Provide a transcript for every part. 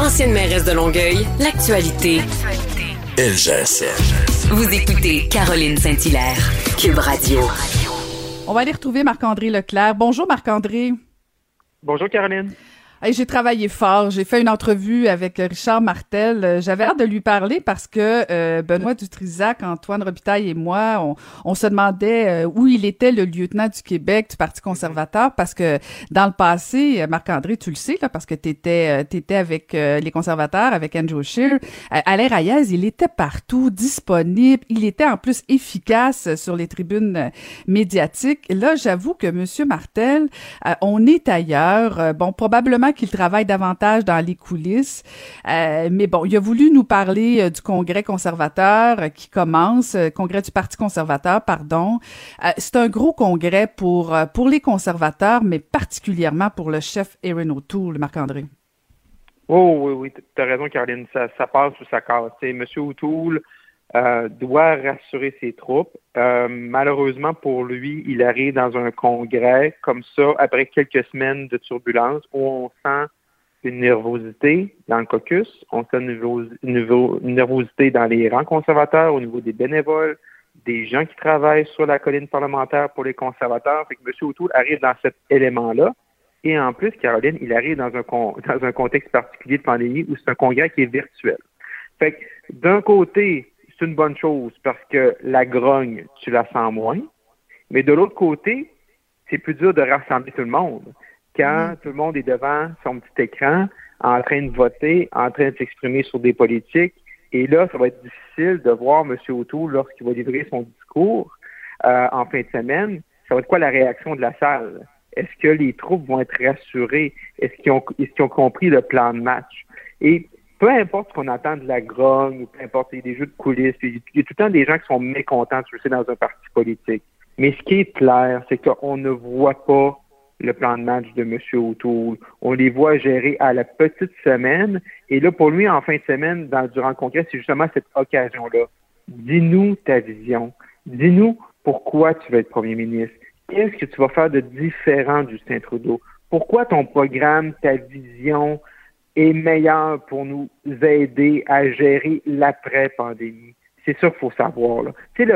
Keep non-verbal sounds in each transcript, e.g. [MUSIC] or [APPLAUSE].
Ancienne mairesse de Longueuil, l'actualité. LGSN. Vous écoutez Caroline Saint-Hilaire, Cube Radio. On va aller retrouver Marc-André Leclerc. Bonjour Marc-André. Bonjour Caroline. Hey, j'ai travaillé fort. J'ai fait une entrevue avec Richard Martel. Euh, j'avais hâte de lui parler parce que euh, Benoît Dutrisac, Antoine Robitaille et moi, on, on se demandait euh, où il était le lieutenant du Québec du Parti conservateur parce que dans le passé, Marc-André, tu le sais, là, parce que tu étais, étais avec les conservateurs, avec Andrew Scheer, Alain Reyes, il était partout, disponible. Il était en plus efficace sur les tribunes médiatiques. là, j'avoue que Monsieur Martel, on est ailleurs. bon, probablement qu'il travaille davantage dans les coulisses. Euh, mais bon, il a voulu nous parler euh, du Congrès conservateur euh, qui commence, Congrès du Parti conservateur, pardon. c'est un gros congrès pour, pour les conservateurs, mais particulièrement pour le chef Aaron O'Toole, Marc-André. Oh oui, oui, tu as raison, Caroline. Ça, ça passe ou ça casse. M. O'Toole doit rassurer ses troupes. malheureusement pour lui, il arrive dans un congrès comme ça après quelques semaines de turbulence où on sent une nervosité dans le caucus, on sent une, nervosité dans les rangs conservateurs au niveau des bénévoles, des gens qui travaillent sur la colline parlementaire pour les conservateurs. Fait que M. O'Toole arrive dans cet élément-là. Et en plus, Caroline, il arrive dans un, dans un contexte particulier de pandémie où c'est un congrès qui est virtuel. Fait que d'un côté, c'est une bonne chose parce que la grogne, tu la sens moins. Mais de l'autre côté, c'est plus dur de rassembler tout le monde. Quand mm. tout le monde est devant son petit écran, en train de voter, en train de s'exprimer sur des politiques, et là, ça va être difficile de voir M. O'Toole lorsqu'il va livrer son discours euh, en fin de semaine. Ça va être quoi la réaction de la salle? Est-ce que les troupes vont être rassurées? Est-ce qu'ils ont, est ont compris le plan de match? Et peu importe ce qu'on attend de la grogne, peu importe, il y a des jeux de coulisses, il y a tout le temps des gens qui sont mécontents, tu sais, dans un parti politique. Mais ce qui est clair, c'est qu'on ne voit pas le plan de match de M. O'Toole. On les voit gérer à la petite semaine. Et là, pour lui, en fin de semaine, dans, durant le congrès, c'est justement cette occasion-là. Dis-nous ta vision. Dis-nous pourquoi tu veux être premier ministre. Qu'est-ce que tu vas faire de différent, Justin Trudeau? Pourquoi ton programme, ta vision, est meilleur pour nous aider à gérer l'après-pandémie. C'est ça qu'il faut savoir. Là. Tu sais,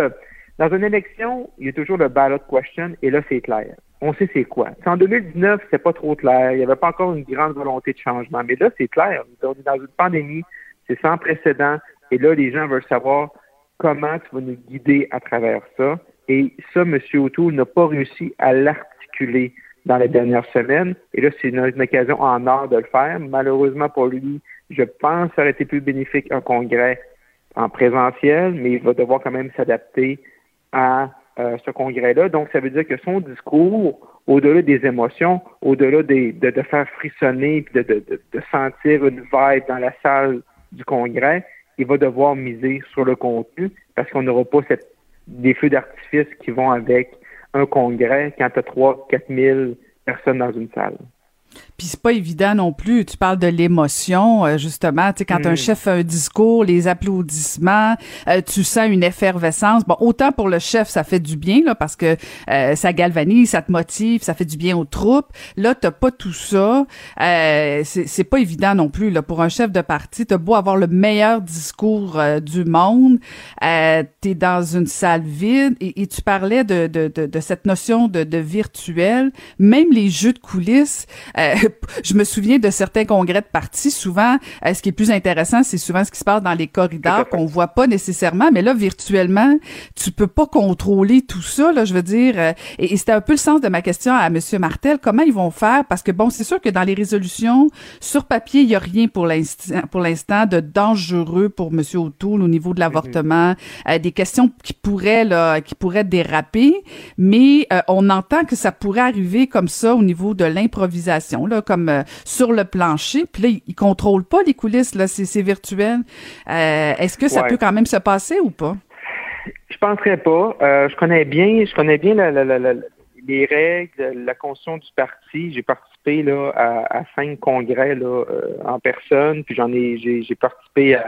dans une élection, il y a toujours le ballot question, et là, c'est clair. On sait c'est quoi. en 2019, c'est pas trop clair. Il n'y avait pas encore une grande volonté de changement. Mais là, c'est clair. On est dans une pandémie, c'est sans précédent. Et là, les gens veulent savoir comment tu vas nous guider à travers ça. Et ça, M. O'Toole n'a pas réussi à l'articuler dans les dernières semaines. Et là, c'est une, occasion en or de le faire. Malheureusement pour lui, je pense que ça aurait été plus bénéfique un congrès en présentiel, mais il va devoir quand même s'adapter à euh, ce congrès-là. Donc, ça veut dire que son discours, au-delà des émotions, au-delà de, de, faire frissonner, de, de, de, sentir une vibe dans la salle du congrès, il va devoir miser sur le contenu parce qu'on n'aura pas cette, des feux d'artifice qui vont avec un congrès quand tu as 3 4 000 personnes dans une salle. Puis c'est pas évident non plus. Tu parles de l'émotion, euh, justement. Tu sais, quand un mm. chef fait un discours, les applaudissements, euh, tu sens une effervescence. Bon, autant pour le chef, ça fait du bien là, parce que euh, ça galvanise, ça te motive, ça fait du bien aux troupes. Là, t'as pas tout ça. c'est pas évident non plus là pour un chef de parti. T'as beau avoir le meilleur discours du monde, t'es dans une salle vide et, tu parlais de, de, de, de, cette notion de, de virtuel. Même les jeux de coulisses. [LAUGHS] je me souviens de certains congrès de partis. Souvent, euh, ce qui est plus intéressant, c'est souvent ce qui se passe dans les corridors qu'on voit pas nécessairement. Mais là, virtuellement, tu peux pas contrôler tout ça. Là, je veux dire. Euh, et, c'était un peu le sens de ma question à Monsieur Martel. Comment ils vont faire? Parce que bon, c'est sûr que dans les résolutions sur papier, il y a rien pour l'instant, pour l'instant de dangereux pour Monsieur O'Toole au niveau de l'avortement. Mhm. Euh, des questions qui pourraient là, qui pourraient déraper. Mais on entend que ça pourrait arriver comme ça au niveau de l'improvisation comme euh, sur le plancher. Puis là, ils contrôlent pas les coulisses, là, c'est virtuel. Euh, est-ce que ça peut quand même se passer ou pas? Je penserais pas. Euh, je connais bien, je connais bien les règles, la constitution du parti. J'ai participé là à, cinq congrès là en personne, puis j'en ai, j'ai participé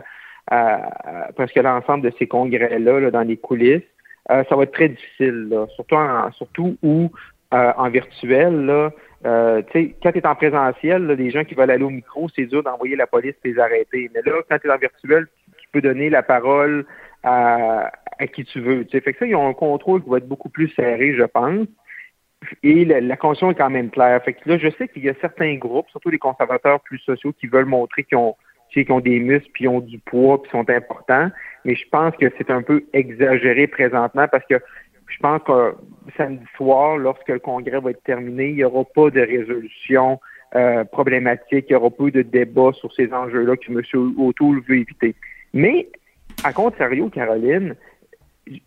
à, presque l'ensemble de ces congrès-là dans les coulisses. ça va être très difficile, surtout, en, surtout où en virtuel, là, Euh, quand tu es en présentiel, les gens qui veulent aller au micro, c'est dur d'envoyer la police les arrêter. Mais là, quand tu es en virtuel, tu peux donner la parole à, qui tu veux. Tu sais, fait que ça, ils ont un contrôle qui va être beaucoup plus serré, je pense. Et la, la conscience est quand même claire. Fait que là, je sais qu'il y a certains groupes, surtout les conservateurs plus sociaux, qui veulent montrer qu'ils ont, qu'ils ont des muscles, puis ont du poids, puis sont importants. Mais je pense que c'est un peu exagéré présentement parce que je pense que samedi soir, lorsque le congrès va être terminé, il n'y aura pas de résolution euh, problématique, il n'y aura pas de débat sur ces enjeux-là que M. O'Toole veut éviter. Mais, à contrario, Caroline,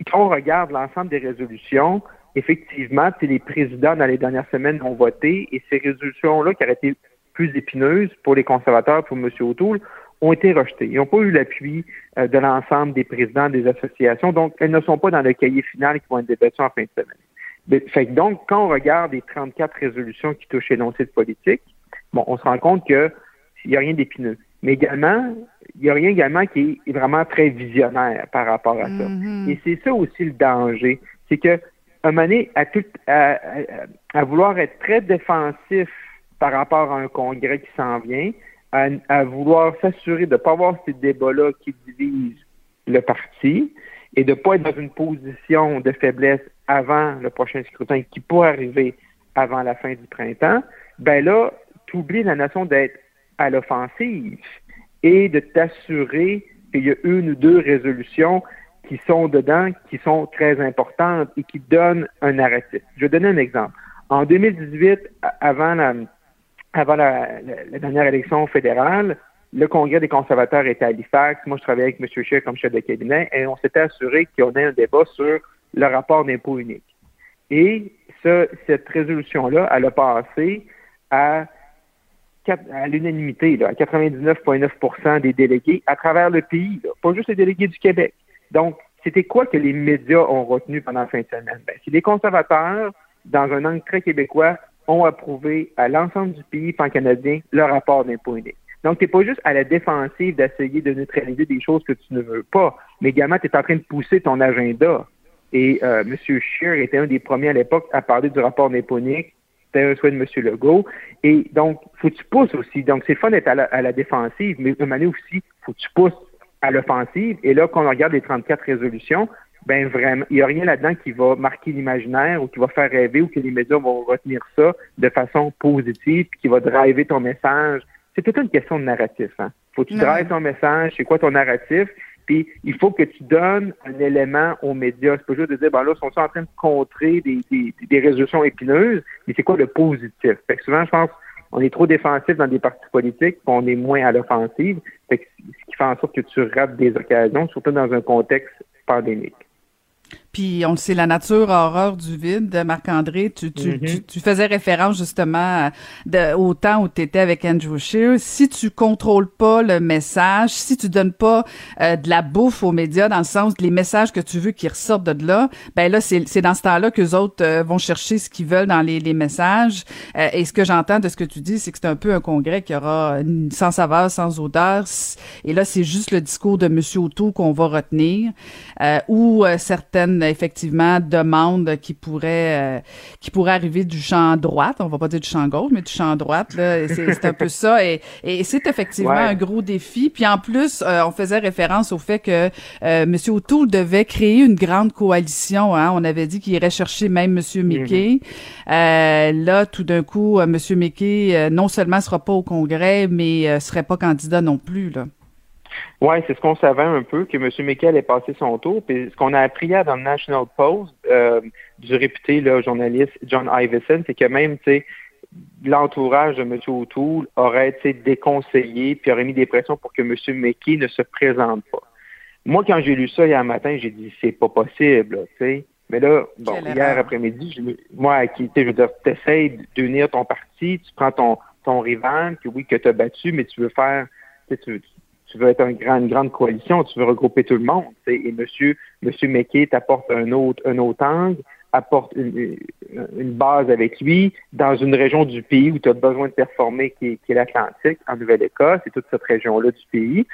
quand on regarde l'ensemble des résolutions, effectivement, les présidents dans les dernières semaines ont voté et ces résolutions-là qui auraient été plus épineuses pour les conservateurs, pour M. O'Toole, ont été rejetées. Ils n'ont pas eu l'appui euh, de l'ensemble des présidents des associations, donc elles ne sont pas dans le cahier final qui vont être débattues en fin de semaine. Fait donc, quand on regarde les 34 résolutions qui touchent l'énoncé de politique, bon, on se rend compte qu'il n'y a rien d'épineux. Mais également, il n'y a rien également qui est vraiment très visionnaire par rapport à ça. Mm-hmm. Et c'est ça aussi le danger. C'est que, un moment donné, à, tout, à, à, vouloir être très défensif par rapport à un congrès qui s'en vient, à, vouloir s'assurer de ne pas avoir ces débats-là qui divisent le parti et de ne pas être dans une position de faiblesse avant le prochain scrutin qui pourrait arriver avant la fin du printemps, ben là, tu oublies la nation d'être à l'offensive et de t'assurer qu'il y a une ou deux résolutions qui sont dedans, qui sont très importantes et qui donnent un narratif. Je vais donner un exemple. En 2018, avant la, avant la, dernière élection fédérale, le Congrès des conservateurs était à Halifax. Moi, je travaillais avec M. Scheer comme chef de cabinet et on s'était assuré qu'on ait un débat sur le rapport d'impôt unique. Et cette résolution-là, elle a passé à, à l'unanimité, à 99,9% des délégués à travers le pays, pas juste les délégués du Québec. Donc, c'était quoi que les médias ont retenu pendant la fin de semaine? Ben, c'est les conservateurs, dans un angle très québécois, ont approuvé à l'ensemble du pays pan-canadien le rapport d'impôt unique. Donc, tu n'es pas juste à la défensive d'essayer de neutraliser des choses que tu ne veux pas, mais également, tu es en train de pousser ton agenda. Et euh, M. Scheer était un des premiers à l'époque à parler du rapport d'impôt unique. C'était un souhait de M. Legault. Et donc, faut que tu pousses aussi. Donc, c'est fun d'être à la, défensive, mais de manière aussi, faut que tu pousses à l'offensive. Et là, quand on regarde les 34 résolutions, ben vraiment, il n'y a rien là-dedans qui va marquer l'imaginaire ou qui va faire rêver ou que les médias vont retenir ça de façon positive, puis qui va driver ton message. C'est toute une question de narratif. Hein. Faut que tu drives ton message, c'est quoi ton narratif, puis il faut que tu donnes un élément aux médias. C'est pas juste de dire, ben là, sont en train de contrer des, des, des résolutions épineuses, mais c'est quoi le positif? Fait que souvent, je pense, on est trop défensif dans des partis politiques, on est moins à l'offensive. Ce qui fait en sorte que tu rates des occasions, surtout dans un contexte pandémique. Puis on le sait, la nature horreur du vide, Marc-André, tu, tu, mm-hmm. tu, faisais référence justement de, au temps où tu étais avec Andrew Shear. Si tu contrôles pas le message, si tu donnes pas euh, de la bouffe aux médias dans le sens les messages que tu veux qu'ils ressortent de là, ben là, c'est, c'est dans ce temps-là que les autres euh, vont chercher ce qu'ils veulent dans les, les messages. Euh, et ce que j'entends de ce que tu dis, c'est que c'est un peu un congrès qui aura sans saveur, sans odeur. Et là, c'est juste le discours de M. Auto qu'on va retenir. ou certaines effectivement demande qui pourrait euh, qui pourrait arriver du champ droite, on va pas dire du champ gauche, mais du champ droite là, c'est un peu ça et, et c'est effectivement un gros défi. Puis en plus, euh, on faisait référence au fait que euh, Monsieur O'Toole devait créer une grande coalition. Hein. On avait dit qu'il irait chercher même Monsieur Mickey. Mm-hmm. là, tout d'un coup, Monsieur Mickey non seulement sera pas au Congrès, mais serait pas candidat non plus là. Oui, c'est ce qu'on savait un peu, que M. Michael est passé son tour. Puis ce qu'on a appris hier dans le National Post euh, du réputé là, journaliste John Iveson, c'est que même, tu sais, l'entourage de M. O'Toole aurait été déconseillé puis aurait mis des pressions pour que M. McKay ne se présente pas. Moi, quand j'ai lu ça hier matin, j'ai dit c'est pas possible, tu sais. Mais là, bon, hier après-midi, moi, qui, je veux dire, t'essayes d'unir ton parti, tu prends ton, ton rival, puis oui, que tu as battu, mais tu veux faire, tu, tu veux être une grande coalition, tu veux regrouper tout le monde. Et monsieur, monsieur McKay t'apporte un autre, un autre angle, apporte une, base avec lui dans une région du pays où tu as besoin de performer, qui est, l'Atlantique, en Nouvelle-Écosse, et toute cette région-là du pays.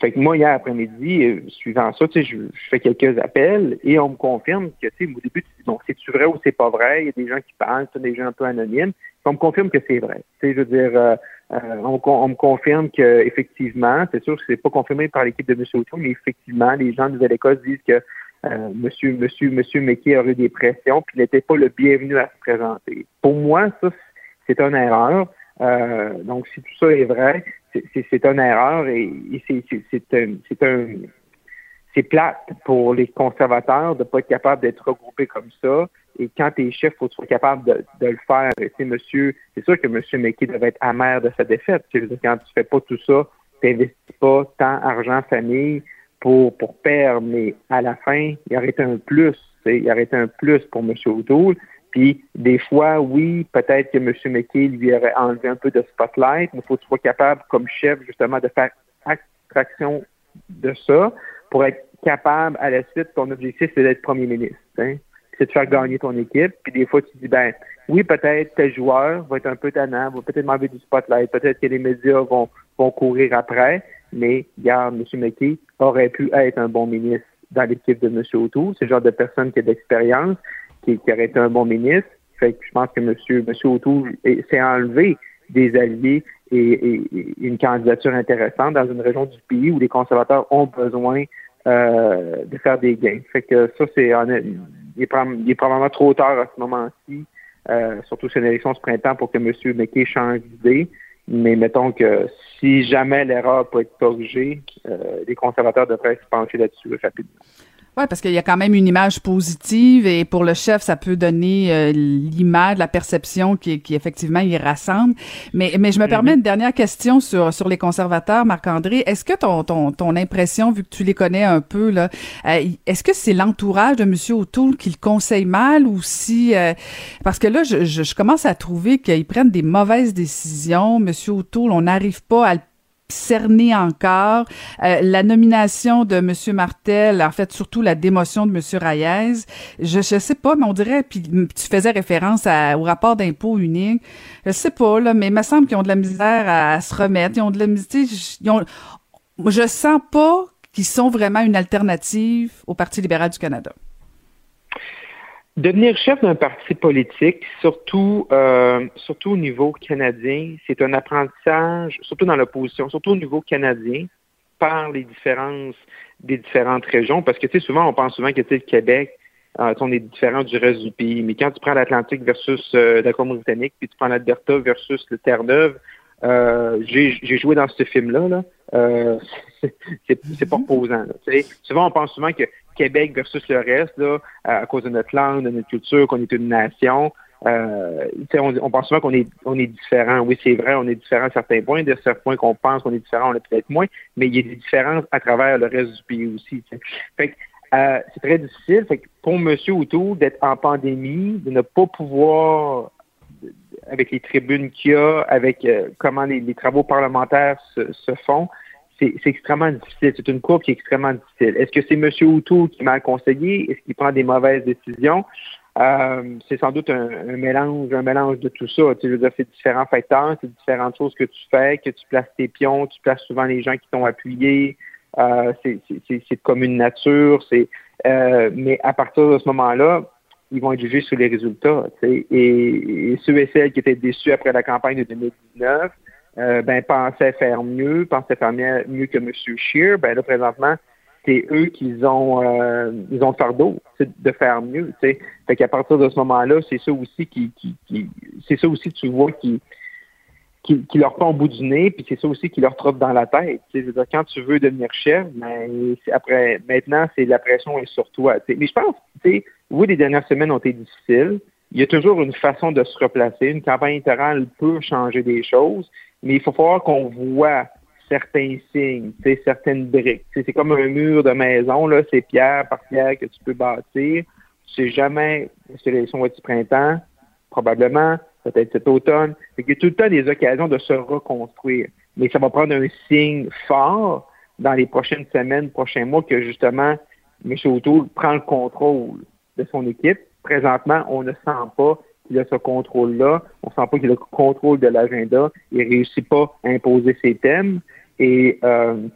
Fait que moi, hier après-midi, euh, suivant ça, je, fais quelques appels et on me confirme que, au début, tu dis, bon, c'est-tu vrai ou c'est pas vrai? Il y a des gens qui parlent, des gens un peu anonymes. On me confirme que c'est vrai. Je veux dire, euh, euh, on, me confirme que effectivement, c'est sûr que c'est pas confirmé par l'équipe de M. O'Toole, mais effectivement, les gens de Nouvelle-Écosse disent que euh, Monsieur, Monsieur, eu des pressions, puis n'était pas le bienvenu à se présenter. Pour moi, ça, c'est une erreur. Euh, donc, si tout ça est vrai, c'est une erreur et, c'est un c'est plate pour les conservateurs de ne pas être capable d'être regroupés comme ça. Et quand tu es chef, faut que tu sois capable de, le faire. Et monsieur, c'est sûr que M. McKay devait être amer de sa défaite. quand tu fais pas tout ça, tu n'investis pas tant argent, famille pour, pour perdre, mais à la fin, il aurait été un plus. Il aurait été un plus pour M. O'Toole. Puis des fois, oui, peut-être que M. McKay lui aurait enlevé un peu de spotlight, mais il faut que tu sois capable, comme chef, justement, de faire abstraction de ça pour être capable, à la suite, ton objectif, c'est d'être premier ministre. Hein? C'est de faire gagner ton équipe. Puis des fois, tu dis, ben, oui, peut-être tel joueur va être un peu tannant, va peut-être m'enlever du spotlight, peut-être que les médias vont, vont courir après, mais, regarde, M. McKay aurait pu être un bon ministre dans l'équipe de M. O'Toole. C'est le genre de personne qui a de l'expérience, qui, qui, aurait été un bon ministre. Fait que je pense que M. Monsieur, monsieur s'est enlevé des alliés et, une candidature intéressante dans une région du pays où les conservateurs ont besoin euh, de faire des gains. Fait que ça, c'est il, est probablement trop tard à ce moment-ci, euh, surtout sur une élection ce printemps, pour que M. McKay change d'idée. Mais mettons que si jamais l'erreur peut être corrigée, euh, les conservateurs devraient se pencher là-dessus rapidement. Oui, parce qu'il y a quand même une image positive et pour le chef, ça peut donner euh, l'image, la perception qui, qui effectivement il rassemble. Mais, mais je me permets une dernière question sur, sur les conservateurs, Marc-André. Est-ce que ton, ton, ton impression, vu que tu les connais un peu, là, euh, est-ce que c'est l'entourage de M. O'Toole qui le conseille mal ou si... Euh, parce que là, je, je, je commence à trouver qu'ils prennent des mauvaises décisions. M. O'Toole, on n'arrive pas à le cerné encore. Euh, la nomination de M. Martel, en fait, surtout la démotion de M. Reyes, je ne sais pas, mais on dirait, puis tu faisais référence au rapport d'impôt unique, je sais pas, là, mais il me semble qu'ils ont de la misère à, se remettre, ils ont de la misère, je sens pas qu'ils sont vraiment une alternative au Parti libéral du Canada. Devenir chef d'un parti politique, surtout, euh, surtout au niveau canadien, c'est un apprentissage, surtout dans l'opposition, surtout au niveau canadien, par les différences des différentes régions. Parce que, tu sais, souvent, on pense souvent que, tu le Québec, euh, on est différent du reste du pays. Mais quand tu prends l'Atlantique versus euh, la Colombie-Britannique, puis tu prends l'Alberta versus le Terre-Neuve, euh, j'ai joué dans ce film-là. Là. Euh, [LAUGHS] c'est pas reposant. souvent, on pense souvent que Québec versus le reste, là, à cause de notre langue, de notre culture, qu'on est une nation. Euh, on, pense souvent qu'on est, différent. Oui, c'est vrai, on est différent à certains points. De certains points qu'on pense qu'on est différent, on est peut-être moins, mais il y a des différences à travers le reste du pays aussi. Fait euh, c'est très difficile. Fait pour M. O'Toole d'être en pandémie, de ne pas pouvoir, avec les tribunes qu'il y a, avec euh, comment les, travaux parlementaires se font, c'est extrêmement difficile. C'est une courbe qui est extrêmement difficile. Est-ce que c'est M. O'Toole qui m'a conseillé? Est-ce qu'il prend des mauvaises décisions? Euh, c'est sans doute un, mélange, un mélange de tout ça. Tu veux dire, c'est différents facteurs, c'est différentes choses que tu fais, que tu places tes pions, tu places souvent les gens qui t'ont appuyé. Euh, c'est comme une nature. C'est euh, mais à partir de ce moment-là, ils vont être jugés sur les résultats. Et, et, ceux et celles qui étaient déçus après la campagne de 2019, euh, ben, pensaient faire mieux, pensaient faire mieux, que M. Scheer, ben là, présentement, c'est eux qui ont euh, ils ont le fardeau de faire mieux. T'sais. Fait qu'à partir de ce moment-là, c'est ça aussi qui, qui, qui c'est ça aussi tu vois qui, qui, leur prend au bout du nez, puis c'est ça aussi qui leur trotte dans la tête. Je veux dire, quand tu veux devenir chef, ben, après maintenant, c'est la pression est sur toi. Mais je pense, tu sais, oui, les dernières semaines ont été difficiles. Il y a toujours une façon de se replacer. Une campagne électorale peut changer des choses, mais il faut falloir qu'on voit certains signes, certaines briques. C'est comme un mur de maison, là, c'est pierre par pierre que tu peux bâtir. Tu sais jamais si l'élection va du printemps, probablement, peut-être cet automne. Il y a tout le temps des occasions de se reconstruire. Mais ça va prendre un signe fort dans les prochaines semaines, prochains mois, que justement, M. O'Toole prend le contrôle de son équipe. Présentement, on ne sent pas qu'il a ce contrôle-là. On sent pas qu'il a le contrôle de l'agenda. Il réussit pas à imposer ses thèmes. Et euh,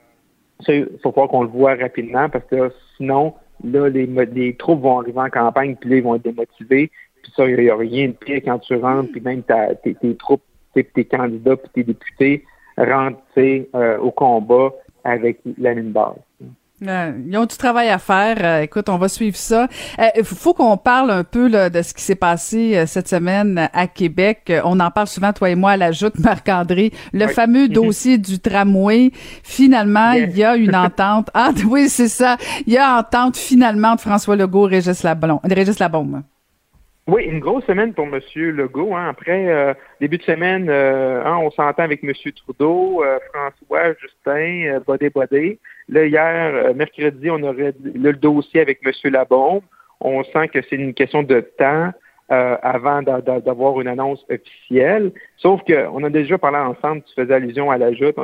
il faut pas qu'on le voit rapidement parce que sinon, là, les, les troupes vont arriver en campagne, puis là, ils vont être démotivés. Puis ça, il n'y a, rien de pire quand tu rentres, puis même tes, tes troupes, tes candidats, puis tes députés rentrent euh, au combat avec la ligne basse. Euh, ils ont du travail à faire. Euh, écoute, on va suivre ça. Il euh, faut qu'on parle un peu là, de ce qui s'est passé cette semaine à Québec. On en parle souvent, toi et moi, à la joute, [LAUGHS] Marc-André. Le fameux mm-hmm. dossier du tramway. Finalement, il y a une [LAUGHS] entente. Ah oui, c'est ça. Il y a entente finalement de François Legault et Régis, Lablon, Régis Labombe. Oui, une grosse semaine pour M. Legault. Hein. Après, début de semaine, hein, on s'entend avec M. Trudeau, François, Justin, Bodé Bodé. Là, hier, euh, mercredi, on aurait le dossier avec M. Labombe. On sent que c'est une question de temps euh, avant d'avoir une annonce officielle. Sauf qu'on a déjà parlé ensemble, tu faisais allusion à la joute.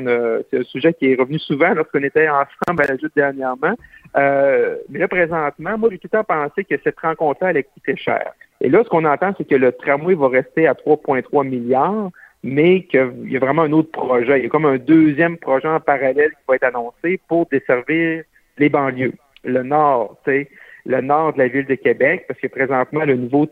C'est un sujet qui est revenu souvent lorsqu'on était ensemble à la joute dernièrement. Euh, mais là, présentement, moi, j'ai tout le temps pensé que cette rencontre-là allait coûter cher. Et là, ce qu'on entend, c'est que le tramway va rester à 3,3 milliards mais qu'il y a vraiment un autre projet. Il y a comme un deuxième projet en parallèle qui va être annoncé pour desservir les banlieues. Le nord, tu sais, le nord de la ville de Québec, parce que présentement, le nouveau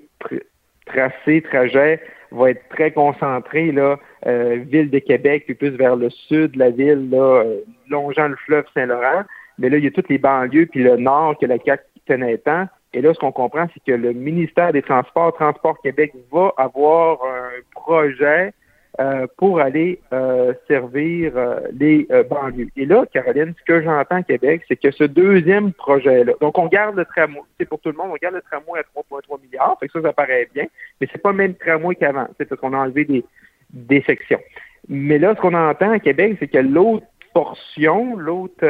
tracé, trajet va être très concentré, là, euh, ville de Québec, puis plus vers le sud de la ville, là, euh, longeant le fleuve Saint-Laurent. Mais là, il y a toutes les banlieues, puis le nord que la CAQ tenait tant. Et là, ce qu'on comprend, c'est que le ministère des Transports, Transport Québec, va avoir un projet euh, pour aller euh, servir euh, les banlieues. Et là, Caroline, ce que j'entends à Québec, c'est que ce deuxième projet-là, donc on garde le tramway, c'est pour tout le monde, on garde le tramway à 3,3 milliards, fait que ça, ça paraît bien, mais c'est pas le même tramway qu'avant, c'est parce qu'on a enlevé des, des sections. Mais là, ce qu'on entend à Québec, c'est que l'autre portion, l'autre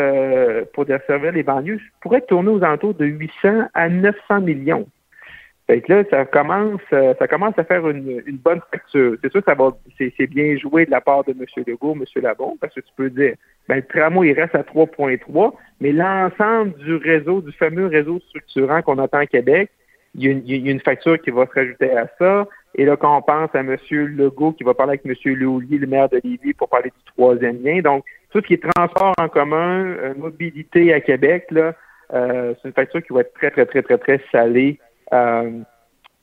pour desservir les banlieues, pourrait tourner aux alentours de 800 à 900 millions. Fait que là, ça commence, euh, ça commence à faire une, bonne facture. C'est sûr que ça va, c'est, bien joué de la part de M. Legault, M. Labon, parce que tu peux dire, ben, le tramway, il reste à 3.3, mais l'ensemble du réseau, du fameux réseau structurant qu'on attend à Québec, il y, a une, facture qui va se rajouter à ça. Et là, quand on pense à M. Legault qui va parler avec M. Léoulier, le maire de Lévis, pour parler du troisième lien. Donc, tout ce qui est transport en commun, euh, mobilité à Québec, là, euh, c'est une facture qui va être très, très, très, très, très salée euh,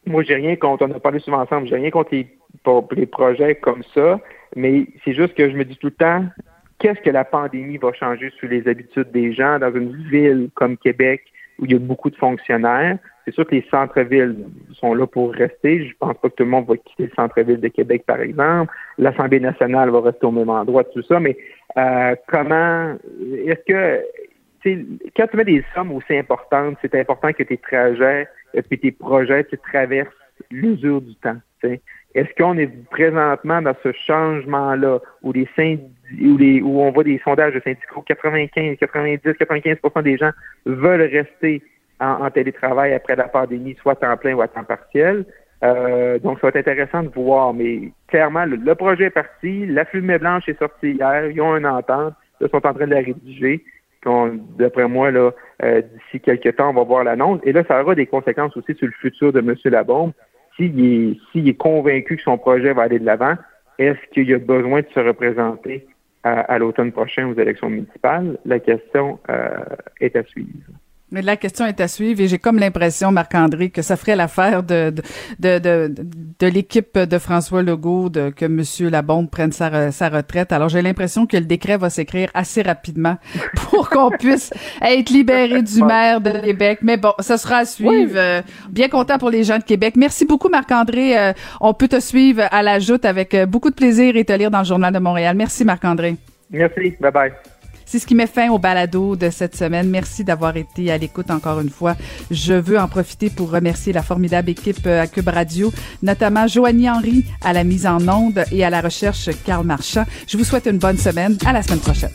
moi, j'ai rien contre, on a parlé souvent ensemble, j'ai rien contre les, projets comme ça, mais c'est juste que je me dis tout le temps, qu'est-ce que la pandémie va changer sur les habitudes des gens dans une ville comme Québec où il y a beaucoup de fonctionnaires? C'est sûr que les centres-villes sont là pour rester. Je pense pas que tout le monde va quitter le centre-ville de Québec, par exemple. L'Assemblée nationale va rester au même endroit, tout ça. Mais euh, comment est-ce que quand tu mets des sommes aussi importantes, c'est important que tes trajets puis tes projets tu traversent l'usure du temps. Est-ce qu'on est présentement dans ce changement-là où les où, les, où on voit des sondages de syndicaux, 95, 90, 95% des gens veulent rester en, télétravail après la pandémie, soit à temps plein ou à temps partiel. Euh, donc, ça va être intéressant de voir. Mais clairement, le, projet est parti. La fumée blanche est sortie hier. Ils ont une entente. Ils sont en train de la rédiger d'après moi, là, euh, d'ici quelques temps, on va voir l'annonce. Et là, ça aura des conséquences aussi sur le futur de M. Labombe. S'il est, s'il est convaincu que son projet va aller de l'avant, est-ce qu'il a besoin de se représenter à, l'automne prochain aux élections municipales? La question euh, est à suivre. Mais la question est à suivre et j'ai comme l'impression, Marc-André, que ça ferait l'affaire de, de, de, de, l'équipe de François Legault de, que M. Labonde prenne sa, sa retraite. Alors, j'ai l'impression que le décret va s'écrire assez rapidement [LAUGHS] pour qu'on puisse être libéré du maire de Québec. Mais bon, ça sera à suivre. Euh, bien content pour les gens de Québec. Merci beaucoup, Marc-André. Euh, on peut te suivre à la joute avec euh, beaucoup de plaisir et te lire dans le Journal de Montréal. Merci, Marc-André. Merci. Bye-bye. C'est ce qui met fin au balado de cette semaine. Merci d'avoir été à l'écoute encore une fois. Je veux en profiter pour remercier la formidable équipe euh, à Cube Radio, notamment Joanie Henry à la mise en onde et à la recherche Carl Marchand. Je vous souhaite une bonne semaine. À la semaine prochaine.